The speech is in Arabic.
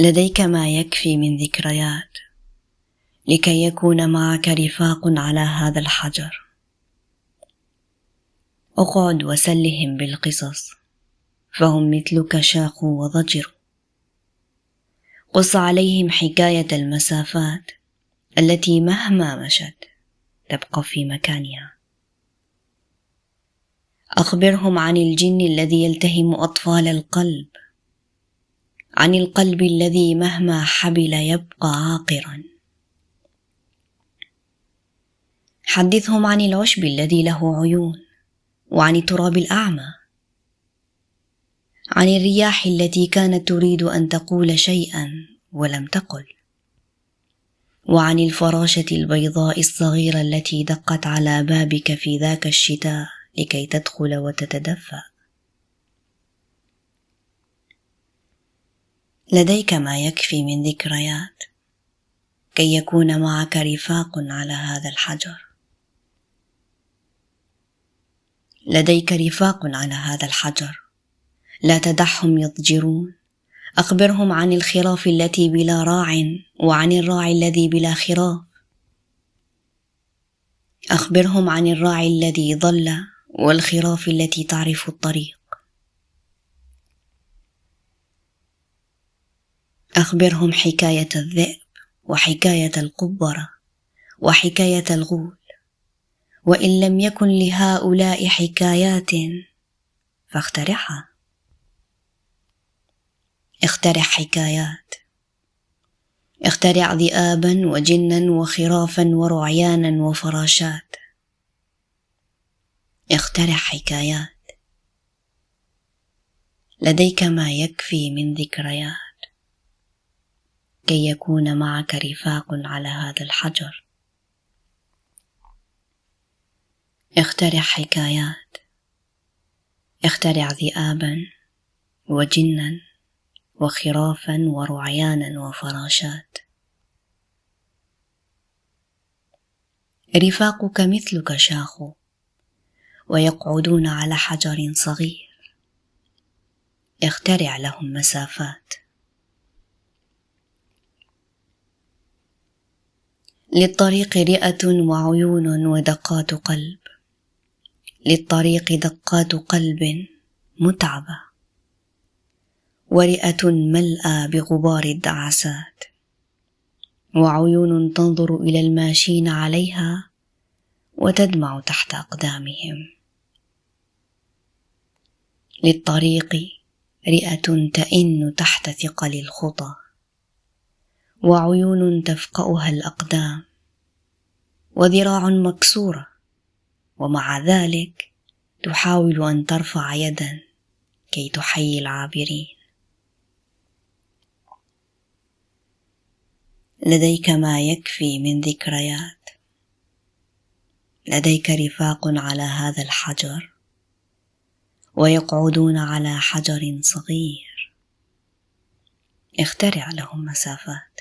لديك ما يكفي من ذكريات لكي يكون معك رفاق على هذا الحجر. اقعد وسلهم بالقصص فهم مثلك شاقوا وضجروا. قص عليهم حكاية المسافات التي مهما مشت تبقى في مكانها. أخبرهم عن الجن الذي يلتهم أطفال القلب عن القلب الذي مهما حبل يبقى عاقرا. حدثهم عن العشب الذي له عيون وعن التراب الأعمى. عن الرياح التي كانت تريد أن تقول شيئا ولم تقل. وعن الفراشة البيضاء الصغيرة التي دقت على بابك في ذاك الشتاء لكي تدخل وتتدفا لديك ما يكفي من ذكريات كي يكون معك رفاق على هذا الحجر. لديك رفاق على هذا الحجر. لا تدعهم يضجرون. أخبرهم عن الخراف التي بلا راع وعن الراعي الذي بلا خراف أخبرهم عن الراعي الذي ضل والخراف التي تعرف الطريق. أخبرهم حكاية الذئب وحكاية القبره وحكاية الغول وإن لم يكن لهؤلاء حكايات فاخترعها. اخترع حكايات. اخترع ذئابا وجنا وخرافا ورعيانا وفراشات. اخترع حكايات. لديك ما يكفي من ذكريات. كي يكون معك رفاق على هذا الحجر. اخترع حكايات. اخترع ذئابا وجنا وخرافا ورعيانا وفراشات. رفاقك مثلك شاخوا ويقعدون على حجر صغير. اخترع لهم مسافات. للطريق رئة وعيون ودقات قلب. للطريق دقات قلب متعبة. ورئة ملأى بغبار الدعسات وعيون تنظر إلى الماشين عليها وتدمع تحت أقدامهم. للطريق رئة تئن تحت ثقل الخطى. وعيون تفقأها الأقدام. وذراع مكسورة ومع ذلك تحاول أن ترفع يدا كي تحيي العابرين. لديك ما يكفي من ذكريات. لديك رفاق على هذا الحجر ويقعدون على حجر صغير. اخترع لهم مسافات.